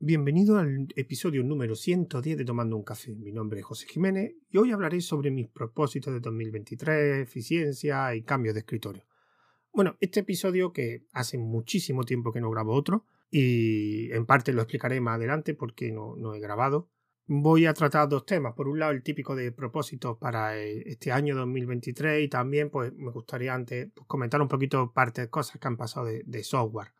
Bienvenido al episodio número 110 de Tomando un Café. Mi nombre es José Jiménez y hoy hablaré sobre mis propósitos de 2023, eficiencia y cambios de escritorio. Bueno, este episodio que hace muchísimo tiempo que no grabo otro y en parte lo explicaré más adelante porque no, no he grabado. Voy a tratar dos temas. Por un lado, el típico de propósitos para eh, este año 2023 y también pues me gustaría antes pues, comentar un poquito parte de cosas que han pasado de software.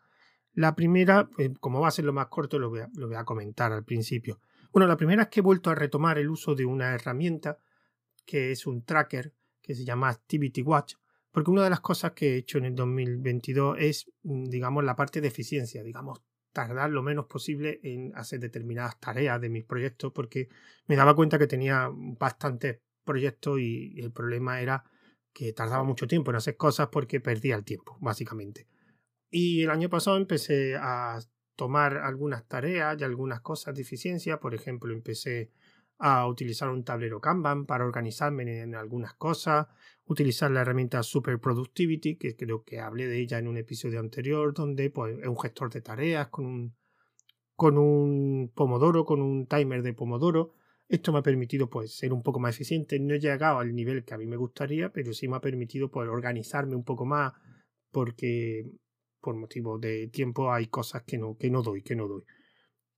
La primera, eh, como va a ser lo más corto, lo voy, a, comentar al principio. Bueno, la primera es que he vuelto a retomar el uso de una herramienta que es un tracker que se llama Activity Watch, porque una de las cosas que he hecho en el 2022 es, mm, digamos, la parte de eficiencia, digamos, tardar lo menos posible en hacer determinadas tareas de mis proyectos, porque me daba cuenta que tenía bastantes proyectos y el problema era que tardaba mucho tiempo en hacer cosas porque perdía el tiempo, básicamente. Y el año pasado empecé a tomar algunas tareas y algunas cosas de eficiencia. Por ejemplo, empecé a utilizar un tablero Kanban para organizarme en algunas cosas, utilizar la herramienta Super Productivity, que creo que hablé de ella en un episodio anterior, donde pues, es un gestor de tareas con un, con un pomodoro, con un timer de pomodoro. Esto me ha permitido pues, ser un poco más eficiente. No he llegado al nivel que a mí me gustaría, pero sí me ha permitido pues, organizarme un poco más porque por motivo de tiempo hay cosas que no, que no doy, que no doy.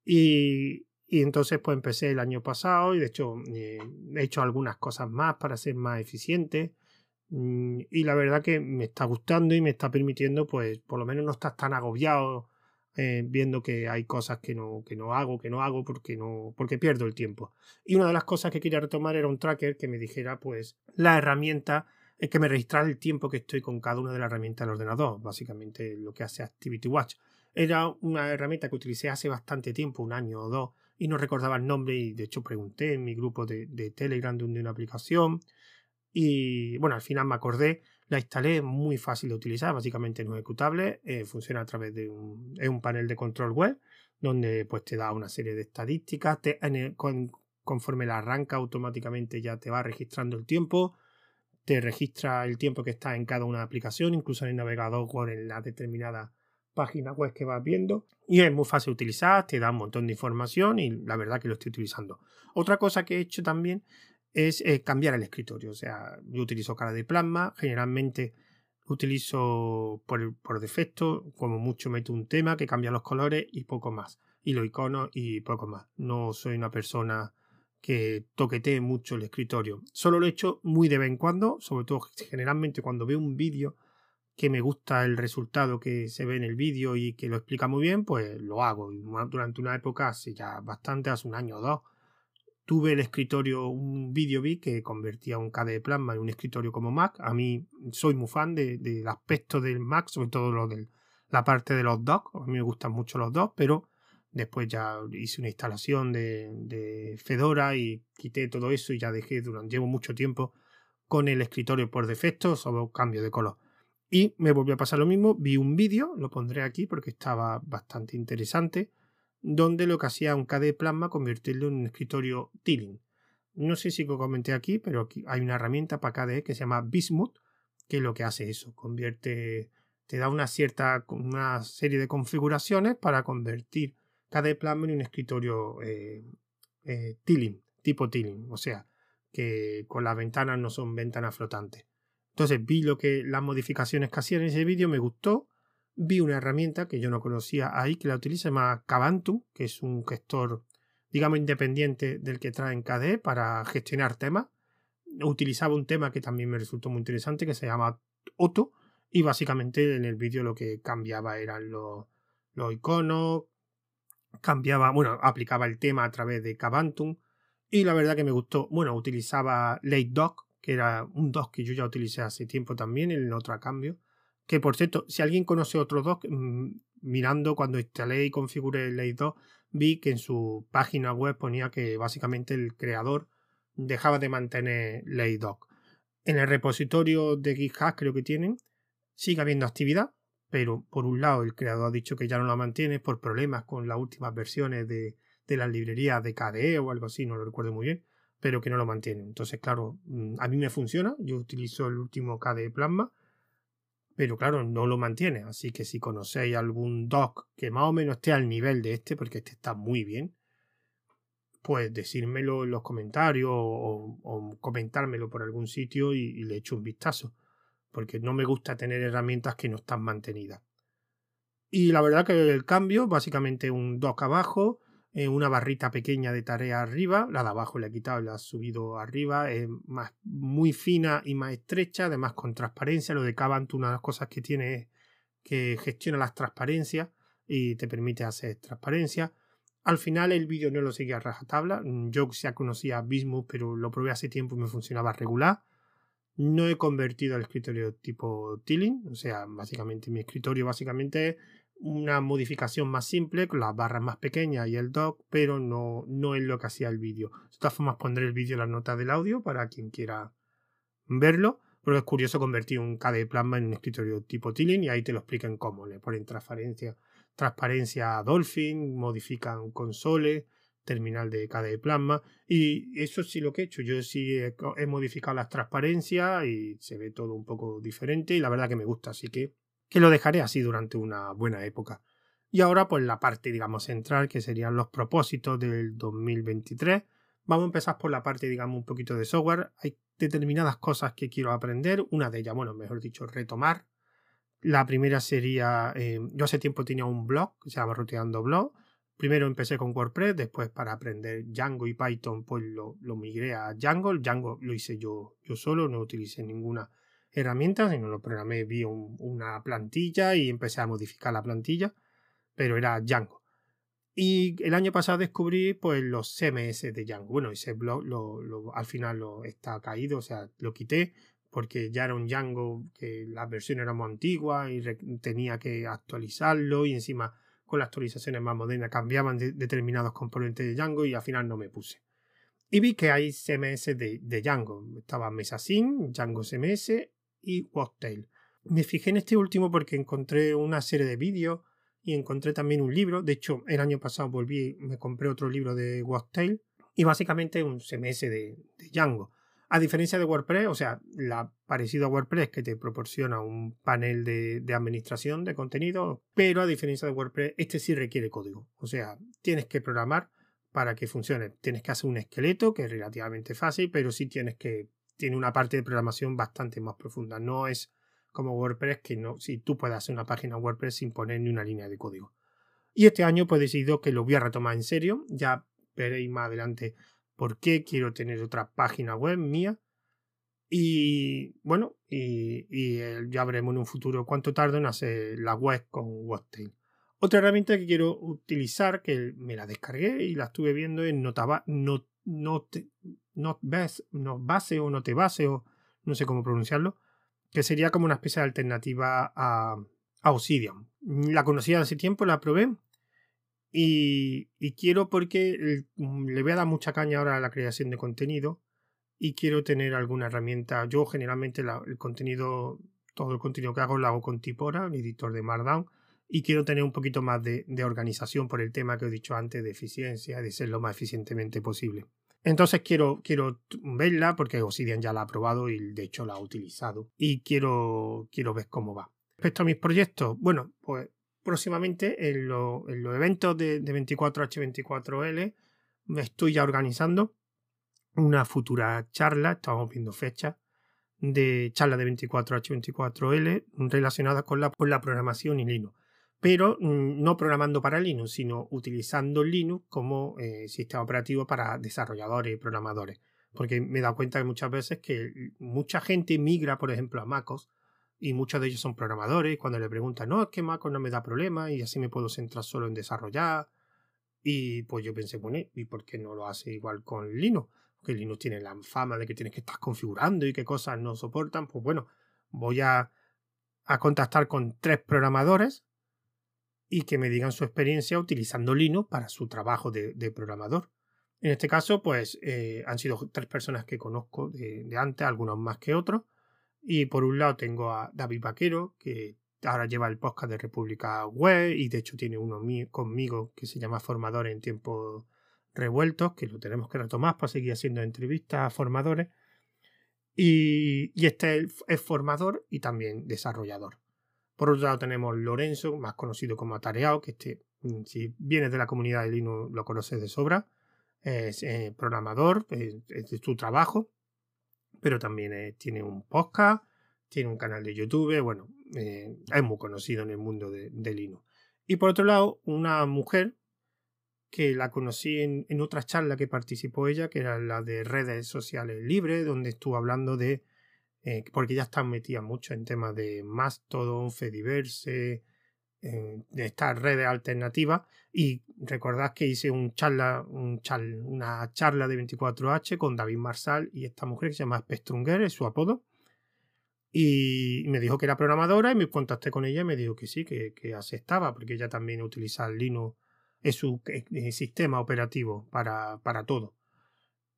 Y, y entonces pues empecé el año pasado y de hecho eh, he hecho algunas cosas más para ser más eficiente mm, y la verdad que me está gustando y me está permitiendo pues por lo menos no estar tan agobiado eh, viendo que hay cosas que no, que no hago, que no hago porque no porque pierdo el tiempo. Y una de las cosas que quería retomar era un tracker que me dijera pues la herramienta es que me registrara el tiempo que estoy con cada una de las herramientas del ordenador, básicamente lo que hace Activity Watch. Era una herramienta que utilicé hace bastante tiempo, un año o dos, y no recordaba el nombre y de hecho pregunté en mi grupo de, Telegram de una aplicación y bueno, al final me acordé, la instalé, muy fácil de utilizar, básicamente no ejecutable, eh, funciona a través de un, es un panel de control web donde pues te da una serie de estadísticas, conforme la arranca automáticamente ya te va registrando el tiempo, te registra el tiempo que está en cada una aplicación, incluso en el navegador o en la determinada página web que vas viendo. Y es muy fácil de utilizar, te da un montón de información y la verdad que lo estoy utilizando. Otra cosa que he hecho también es eh, cambiar el escritorio. O sea, yo utilizo cara de plasma, generalmente utilizo por, por defecto, como mucho meto un tema que cambia los colores y poco más. Y los iconos y poco más. No soy una persona que toquetee mucho el escritorio. Solo lo he hecho muy de vez en cuando, sobre todo generalmente cuando veo un vídeo que me gusta el resultado que se ve en el vídeo y que lo explica muy bien, pues lo hago. Durante una época, hace ya bastante, hace un año o dos, tuve el escritorio, un vídeo vi que convertía un KDE Plasma en un escritorio como Mac. A mí soy muy fan del aspecto del Mac, sobre todo lo de la parte de los docks. A mí me gustan mucho los docks, pero Después ya hice una instalación de, Fedora y quité todo eso y ya dejé durante, llevo mucho tiempo con el escritorio por defecto, solo cambio de color. Y me volvió a pasar lo mismo, vi un vídeo, lo pondré aquí porque estaba bastante interesante, donde lo que hacía un KDE Plasma convertirlo en un escritorio Tiling. No sé si lo comenté aquí, pero aquí hay una herramienta para KDE que se llama Bismuth, que lo que hace eso, convierte, te da una cierta, una serie de configuraciones para convertir cada en un escritorio eh, eh tipo Tiling, o sea, que con las ventanas no son ventanas flotantes. Entonces vi lo que las modificaciones que hacían en ese vídeo, me gustó. Vi una herramienta que yo no conocía ahí, que la utiliza, se llama Cabantu, que es un gestor, digamos, independiente del que trae en KDE para gestionar temas. Utilizaba un tema que también me resultó muy interesante, que se llama Otto, y básicamente en el vídeo lo que cambiaba eran los iconos, cambiaba, bueno, aplicaba el tema a través de Cabantum y la verdad que me gustó. Bueno, utilizaba Late Doc, que era un doc que yo ya utilicé hace tiempo también en otro a cambio. Que por cierto, si alguien conoce otro doc, mm, mirando cuando instalé y configuré Late Doc, vi que en su página web ponía que básicamente el creador dejaba de mantener Late Doc. En el repositorio de GitHub creo que tienen, sigue habiendo actividad, pero por un lado el creador ha dicho que ya no la mantiene por problemas con las últimas versiones de, de las librerías de KDE o algo así, no lo recuerdo muy bien, pero que no lo mantiene. Entonces, claro, mm, a mí me funciona, yo utilizo el último KDE Plasma, pero claro, no lo mantiene. Así que si conocéis algún doc que más o menos esté al nivel de este, porque este está muy bien, pues decírmelo en los comentarios o, comentármelo por algún sitio y, le echo un vistazo. Porque no me gusta tener herramientas que no están mantenidas. Y la verdad que el cambio, básicamente un dock abajo, eh, una barrita pequeña de tarea arriba, la de abajo la he quitado y la he subido arriba, es más, muy fina y más estrecha, además con transparencia. Lo de Cavant, una de las cosas que tiene es que gestiona las transparencias y te permite hacer transparencia. Al final el vídeo no lo seguía a rajatabla. Yo ya conocía Bismuth, pero lo probé hace tiempo y me funcionaba regular. No he convertido el escritorio tipo Tilling, o sea, básicamente mi escritorio básicamente es una modificación más simple, con las barras más pequeñas y el dock, pero no, no es lo que hacía el vídeo. De todas formas, pondré el vídeo en las notas del audio para quien quiera verlo. Pero es curioso convertir un KDE Plasma en un escritorio tipo Tilling y ahí te lo explican cómo. Le ponen transparencia, transparencia a Dolphin, modifican consoles, terminal de KDE Plasma. Y eso sí lo que he hecho. Yo sí he, he modificado las transparencias y se ve todo un poco diferente y la verdad que me gusta. Así que que lo dejaré así durante una buena época. Y ahora pues la parte digamos central que serían los propósitos del 2023. Vamos a empezar por la parte digamos un poquito de software. Hay determinadas cosas que quiero aprender. Una de ellas, bueno, mejor dicho, retomar. La primera sería, eh, yo hace tiempo tenía un blog que se llama Roteando Blog. Primero empecé con WordPress, después para aprender Django y Python pues lo, migré a Django. Django lo hice yo, yo solo, no utilicé ninguna herramientas, sino lo programé, vi una plantilla y empecé a modificar la plantilla, pero era Django. Y el año pasado descubrí pues los CMS de Django. Bueno, ese blog lo, al final lo está caído, o sea, lo quité porque ya era un Django que la versión era muy antigua y tenía que actualizarlo y encima con las actualizaciones más modernas cambiaban determinados componentes de Django y al final no me puse. Y vi que hay CMS de, de Django. Estaba Mesasin, Django CMS y Wagtail. Me fijé en este último porque encontré una serie de vídeos y encontré también un libro. De hecho, el año pasado volví, me compré otro libro de Wagtail y básicamente un CMS de, Django. A diferencia de WordPress, o sea, la parecido a WordPress que te proporciona un panel de, administración de contenido, pero a diferencia de WordPress, este sí requiere código. O sea, tienes que programar para que funcione. Tienes que hacer un esqueleto, que es relativamente fácil, pero sí tienes que tiene una parte de programación bastante más profunda. No es como WordPress que no, si tú puedes hacer una página WordPress sin poner ni una línea de código. Y este año pues he decidido que lo voy a retomar en serio. Ya veréis más adelante por qué quiero tener otra página web mía. Y bueno, y, ya veremos en un futuro cuánto tardo en hacer la web con Webtail. Otra herramienta que quiero utilizar, que me la descargué y la estuve viendo en Notaba, Not, Not, Not, Base o Notebase o no sé cómo pronunciarlo, que sería como una especie de alternativa a, a Obsidian. La conocía hace tiempo, la probé y, quiero porque le voy a dar mucha caña ahora a la creación de contenido y quiero tener alguna herramienta. Yo generalmente el contenido, todo el contenido que hago lo hago con Tipora, el editor de Markdown y quiero tener un poquito más de, organización por el tema que he dicho antes de eficiencia, de ser lo más eficientemente posible. Entonces quiero, quiero verla porque Obsidian ya la ha probado y de hecho la ha utilizado y quiero, quiero ver cómo va. Respecto a mis proyectos, bueno, pues próximamente en, los eventos de, de 24H24L me estoy ya organizando una futura charla, estamos viendo fechas, de charla de 24H24L relacionada con la, con la programación y Linux pero mm, no programando para Linux, sino utilizando Linux como eh, sistema operativo para desarrolladores y programadores. Porque me he dado cuenta que muchas veces que mucha gente migra, por ejemplo, a MacOS y muchos de ellos son programadores. Cuando le preguntan, no, es que MacOS no me da problema y así me puedo centrar solo en desarrollar. Y pues yo pensé, bueno, ¿y por qué no lo hace igual con Linux? Porque Linux tiene la fama de que tienes que estar configurando y qué cosas no soportan. Pues bueno, voy a, a contactar con tres programadores y que me digan su experiencia utilizando Linux para su trabajo de, programador. En este caso, pues eh, han sido tres personas que conozco de, antes, algunos más que otros. Y por un lado tengo a David Vaquero, que ahora lleva el podcast de República Web y de hecho tiene uno conmigo que se llama Formador en tiempos revueltos, que lo tenemos que retomar para seguir haciendo entrevistas a formadores. Y, este es formador y también desarrollador. Por otro lado tenemos Lorenzo, más conocido como Atareado, que este, mm, si vienes de la comunidad de Linux lo conoces de sobra. Es eh, programador, es, de su trabajo, pero también tiene un podcast, tiene un canal de YouTube, bueno, es muy conocido en el mundo de, de Linux. Y por otro lado, una mujer que la conocí en, en, otra charla que participó ella, que era la de redes sociales libres, donde estuvo hablando de, eh, porque ya está metida mucho en temas de Mastodon, Fediverse, eh, de estas redes alternativas, y recordad que hice una charla de 24H con David Marsal y esta mujer que se llama Spectrunger, es su apodo, y me dijo que era programadora y me contacté con ella y me dijo que sí, que, que aceptaba, porque ella también utiliza Linux, es su eh, sistema operativo para, para todo.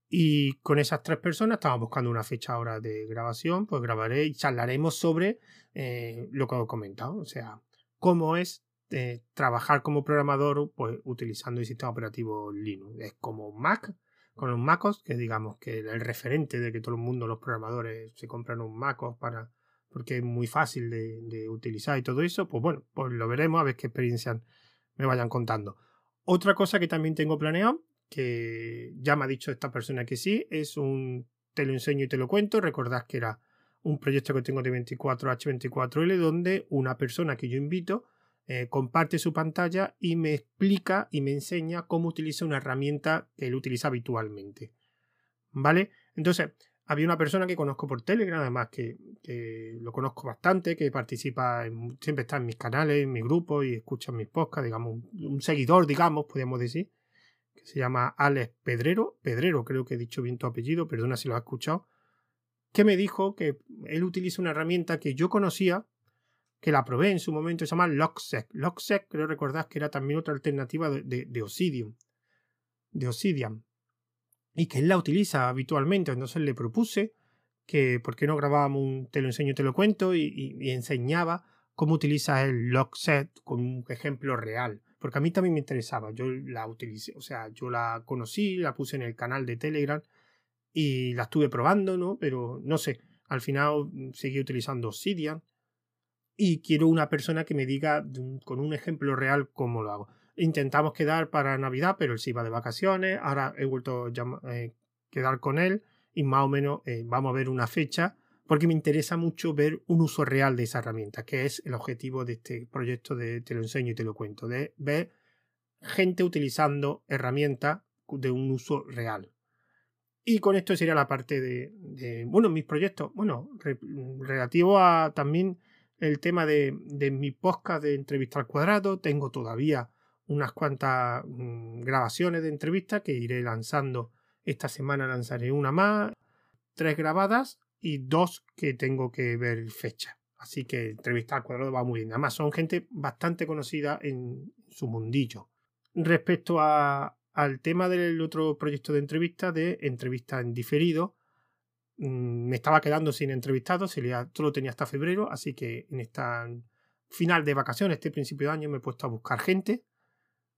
Y con esas tres personas estamos buscando una fecha ahora de grabación, pues grabaré y charlaremos sobre eh, lo que os he comentado, o sea, cómo es eh, trabajar como programador pues utilizando el sistema operativo Linux. Es como Mac, con los MacOS, que digamos que el referente de que todo el mundo, los programadores, se compran un MacOS para porque es muy fácil de, utilizar y todo eso, pues bueno, pues lo veremos a ver qué experiencias me vayan contando. Otra cosa que también tengo planeado, que ya me ha dicho esta persona que sí, es un te lo enseño y te lo cuento. Recordad que era un proyecto que tengo de 24H24L donde una persona que yo invito eh, comparte su pantalla y me explica y me enseña cómo utiliza una herramienta que él utiliza habitualmente. ¿Vale? Entonces, había una persona que conozco por Telegram, además que, lo conozco bastante, que participa, siempre está en mis canales, en mi grupo y escucha mis podcasts, digamos, un, seguidor, digamos, podríamos decir, que se llama Alex Pedrero, Pedrero creo que he dicho bien tu apellido, perdona si lo has escuchado, que me dijo que él utiliza una herramienta que yo conocía, que la probé en su momento, se llama Locksec. Locksec, creo recordar que era también otra alternativa de, de, de Obsidian. De. Y que él la utiliza habitualmente. Entonces le propuse que, ¿por qué no grabábamos un te lo enseño, te lo cuento? Y, enseñaba cómo utiliza el Lockset con un ejemplo real. Porque a mí también me interesaba. Yo la utilicé, o sea, yo la conocí, la puse en el canal de Telegram y la estuve probando, ¿no? Pero no sé, al final seguí utilizando Obsidian y quiero una persona que me diga con un ejemplo real cómo lo hago. Intentamos quedar para Navidad, pero él se iba de vacaciones, ahora he vuelto a eh, quedar con él y más o menos eh, vamos a ver una fecha porque me interesa mucho ver un uso real de esa herramienta, que es el objetivo de este proyecto de Te lo enseño y te lo cuento, de ver gente utilizando herramientas de un uso real. Y con esto sería la parte de, de bueno, mis proyectos, bueno, relativo a también el tema de, mi podcast de entrevista al cuadrado. Tengo todavía unas cuantas mm, grabaciones de entrevistas que iré lanzando. Esta semana lanzaré una más, tres grabadas y dos que tengo que ver fecha. Así que entrevista al cuadrado va muy bien. Además son gente bastante conocida en su mundillo. Respecto al tema del otro proyecto de entrevista, de entrevista en diferido, Mm, me estaba quedando sin entrevistados, solo tenía hasta febrero, así que en esta final de vacaciones, este principio de año, me he puesto a buscar gente.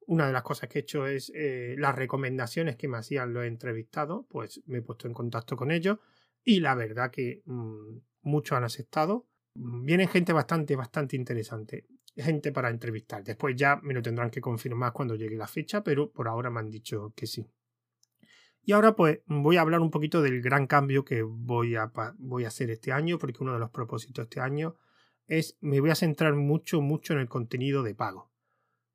Una de las cosas que he hecho es eh, las recomendaciones que me hacían los entrevistados, pues me he puesto en contacto con ellos y la verdad que mm, muchos han aceptado. Vienen gente bastante, bastante interesante, gente para entrevistar. Después ya me lo tendrán que confirmar cuando llegue la fecha, pero por ahora me han dicho que sí. Y ahora pues voy a hablar un poquito del gran cambio que voy a, voy a hacer este año, porque uno de los propósitos este año es, me voy a centrar mucho, mucho en el contenido de pago.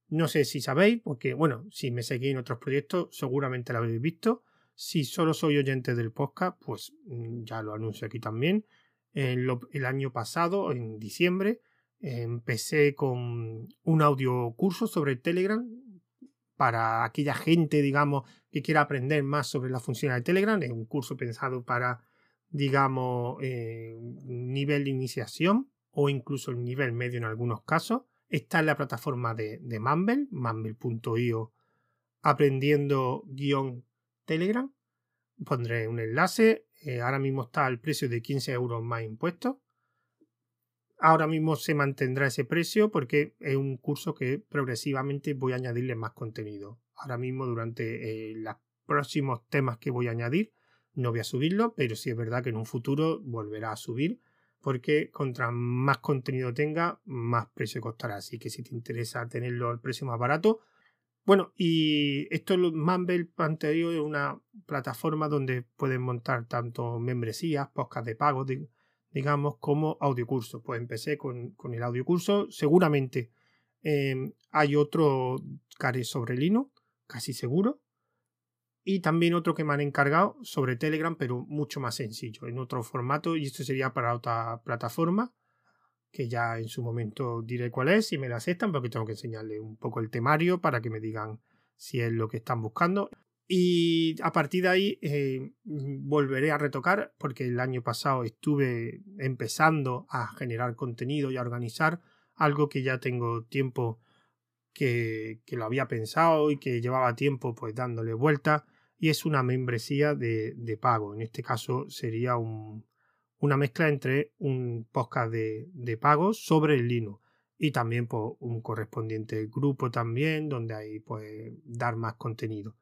No sé si sabéis, porque bueno, si me seguís en otros proyectos seguramente lo habéis visto. Si solo soy oyente del podcast, pues mm, ya lo anuncio aquí también. el año pasado, en diciembre, empecé con un audio curso sobre Telegram para aquella gente, digamos, que quiera aprender más sobre la función de Telegram. Es un curso pensado para, digamos, eh, nivel de iniciación o incluso el nivel medio en algunos casos. Está en la plataforma de, de Mumble, mumble.io, aprendiendo guion Telegram. Pondré un enlace. Eh, ahora mismo está al precio de 15 euros más impuestos. Ahora mismo se mantendrá ese precio porque es un curso que progresivamente voy a añadirle más contenido. Ahora mismo durante eh, los próximos temas que voy a añadir no voy a subirlo, pero sí es verdad que en un futuro volverá a subir porque contra más contenido tenga, más precio costará. Así que si te interesa tenerlo al precio más barato. Bueno, y esto Mumble anterior es una plataforma donde pueden montar tanto membresías, podcast de pago, digamos, como audiocursos. Pues empecé con, con el audiocurso. Seguramente em, hay otro care sobre Linux, casi seguro. Y también otro que me han encargado sobre Telegram, pero mucho más sencillo, en otro formato. Y esto sería para otra plataforma, que ya en su momento diré cuál es, si me la aceptan, porque tengo que enseñarle un poco el temario para que me digan si es lo que están buscando. Y a partir de ahí eh, volveré a retocar, porque el año pasado estuve empezando a generar contenido y a organizar algo que ya tengo tiempo que, lo había pensado y que llevaba tiempo pues dándole vuelta y es una membresía de, pago. En este caso sería una mezcla entre un podcast de, de pago sobre el Linux y también pues, un correspondiente grupo también donde hay pues dar más contenido.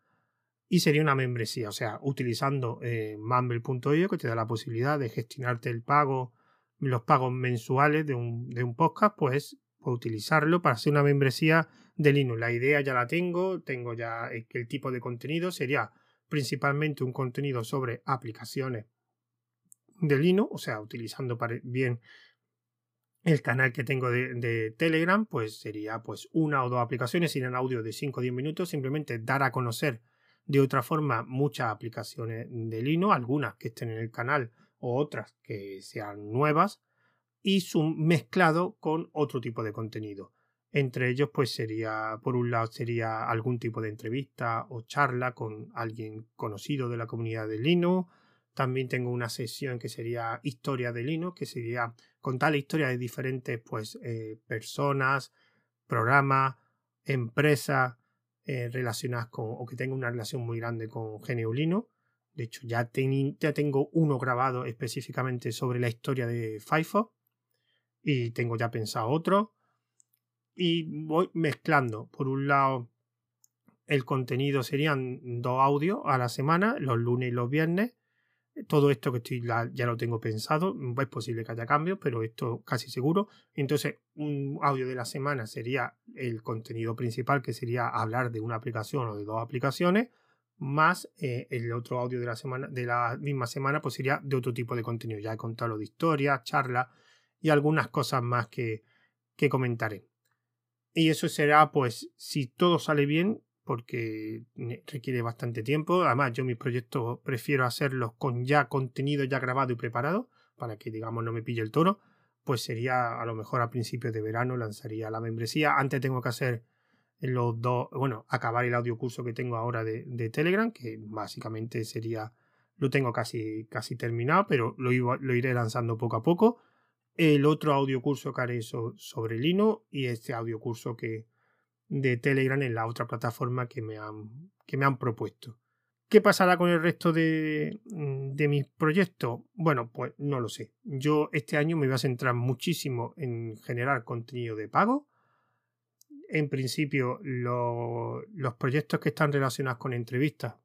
Y sería una membresía, o sea, utilizando eh, mumble.io que te da la posibilidad de gestionarte el pago, los pagos mensuales de un, de un podcast, pues utilizarlo para hacer una membresía de Linux. La idea ya la tengo, tengo ya que el tipo de contenido. Sería principalmente un contenido sobre aplicaciones de Linux, o sea, utilizando bien el canal que tengo de, Telegram, pues sería pues una o dos aplicaciones en audio de 5 o 10 minutos, simplemente dar a conocer de otra forma muchas aplicaciones de Linux, algunas que estén en el canal o otras que sean nuevas, y su mezclado con otro tipo de contenido. Entre ellos, pues sería, por un lado, sería algún tipo de entrevista o charla con alguien conocido de la comunidad de Linux. También tengo una sesión que sería historia de Linux, que sería contar la historia de diferentes pues, eh, personas, programas, empresas eh, relacionadas con o que tengan una relación muy grande con GNU Linux. De hecho, ya, ya tengo uno grabado específicamente sobre la historia de Firefox y tengo ya pensado otro. Y voy mezclando. Por un lado, el contenido serían dos audios a la semana, los lunes y los viernes. Todo esto que estoy ya lo tengo pensado. Es posible que haya cambios, pero esto casi seguro. Entonces, un audio de la semana sería el contenido principal, que sería hablar de una aplicación o de dos aplicaciones más eh, el otro audio de la semana de la misma semana pues sería de otro tipo de contenido ya he contado de historias charlas y algunas cosas más que, que comentaré. Y eso será, pues, si todo sale bien, porque requiere bastante tiempo. Además, yo mis proyectos prefiero hacerlos con ya contenido ya grabado y preparado, para que, digamos, no me pille el toro. Pues sería a lo mejor a principios de verano lanzaría la membresía. Antes tengo que hacer los dos, bueno, acabar el audio curso que tengo ahora de, Telegram, que básicamente sería, lo tengo casi, casi terminado, pero lo, lo iré lanzando poco a poco el otro audio curso que haré sobre Linux y este audio curso que, de Telegram en la otra plataforma que me han, que me han propuesto. ¿Qué pasará con el resto de, mm, de, mis proyectos? Bueno, pues no lo sé. Yo este año me voy a centrar muchísimo en generar contenido de pago. En principio, los proyectos que están relacionados con entrevistas,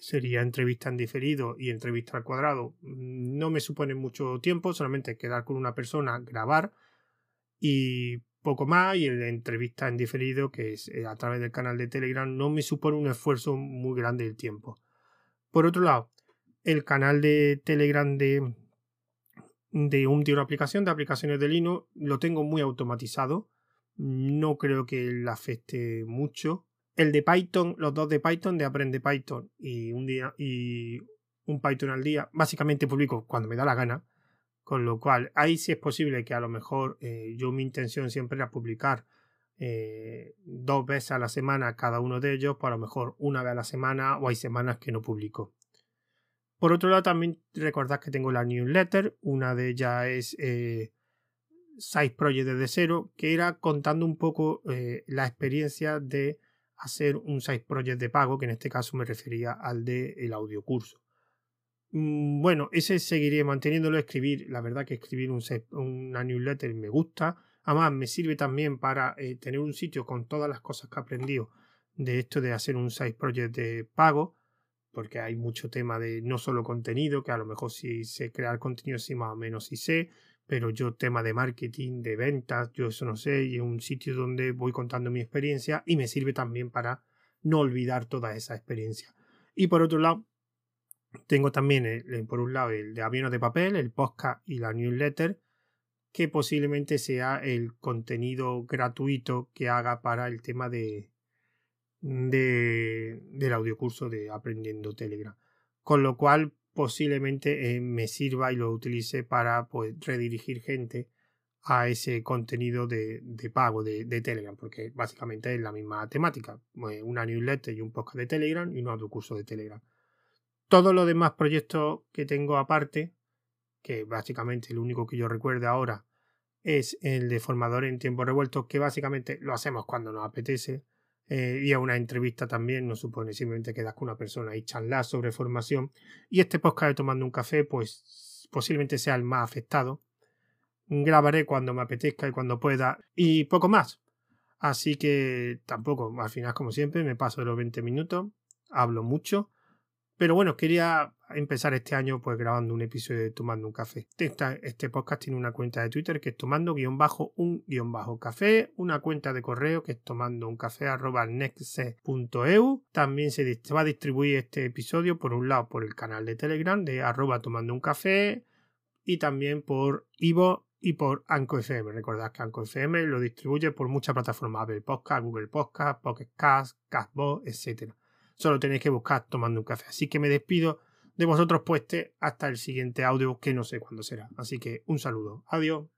sería entrevista en diferido y entrevista al cuadrado. No me supone mucho tiempo, solamente quedar con una persona, grabar y poco más. Y la entrevista en diferido, que es eh, a través del canal de Telegram, no me supone un esfuerzo muy grande del tiempo. Por otro lado, el canal de Telegram de, de, un, de una aplicación, de aplicaciones de Linux, lo tengo muy automatizado. No creo que le afecte mucho el de Python, los dos de Python, de Aprende Python y un día y un Python al día, básicamente publico cuando me da la gana. Con lo cual, ahí sí es posible que a lo mejor eh, yo mi intención siempre era publicar eh, dos veces a la semana cada uno de ellos, por a lo mejor una vez a la semana o hay semanas que no publico. Por otro lado, también recordad que tengo la newsletter, una de ellas es eh, Side Project desde cero, que era contando un poco eh, la experiencia de hacer un side project de pago, que en este caso me refería al de el audiocurso. Mm, bueno, ese seguiré manteniéndolo, escribir, la verdad que escribir un una newsletter me gusta, además me sirve también para eh, tener un sitio con todas las cosas que he aprendido de esto de hacer un side project de pago, porque hay mucho tema de no solo contenido, que a lo mejor si sé crear contenido sí más o menos sí sé, pero yo tema de marketing, de ventas, yo eso no sé, y es un sitio donde voy contando mi experiencia y me sirve también para no olvidar toda esa experiencia. Y por otro lado, tengo también, por un lado, el de aviones de papel, el podcast y la newsletter, que posiblemente sea el contenido gratuito que haga para el tema de, de del audiocurso de Aprendiendo Telegram. Con lo cual, posiblemente eh, me sirva y lo utilice para pues, redirigir gente a ese contenido de, pago de, Telegram, porque básicamente es la misma temática, eh, una newsletter y un podcast de Telegram y un audiocurso de Telegram. Todos los demás proyectos que tengo aparte, que básicamente el único que yo recuerdo ahora es el de formador en tiempo revuelto, que básicamente lo hacemos cuando nos apetece, eh, y a una entrevista también no supone simplemente quedas con una persona y charlar sobre formación. Y este podcast de Tomando un Café, pues posiblemente sea el más afectado. Grabaré cuando me apetezca y cuando pueda y poco más. Así que tampoco, al final como siempre, me paso de los 20 minutos, hablo mucho pero bueno, quería empezar este año pues grabando un episodio de Tomando un Café. Este, podcast tiene una cuenta de Twitter que es tomando guion bajo un guion bajo café, una cuenta de correo que es tomando un café arroba También se, va a distribuir este episodio por un lado por el canal de Telegram de arroba tomando un café y también por Ivo y por Anco FM. Recordad que Anco FM lo distribuye por muchas plataformas, Apple Podcast, Google Podcast, Pocket Cast, Castbox, etc. Solo tenéis que buscar tomando un café. Así que me despido de vosotros, pues, hasta el siguiente audio que no sé cuándo será. Así que un saludo. Adiós.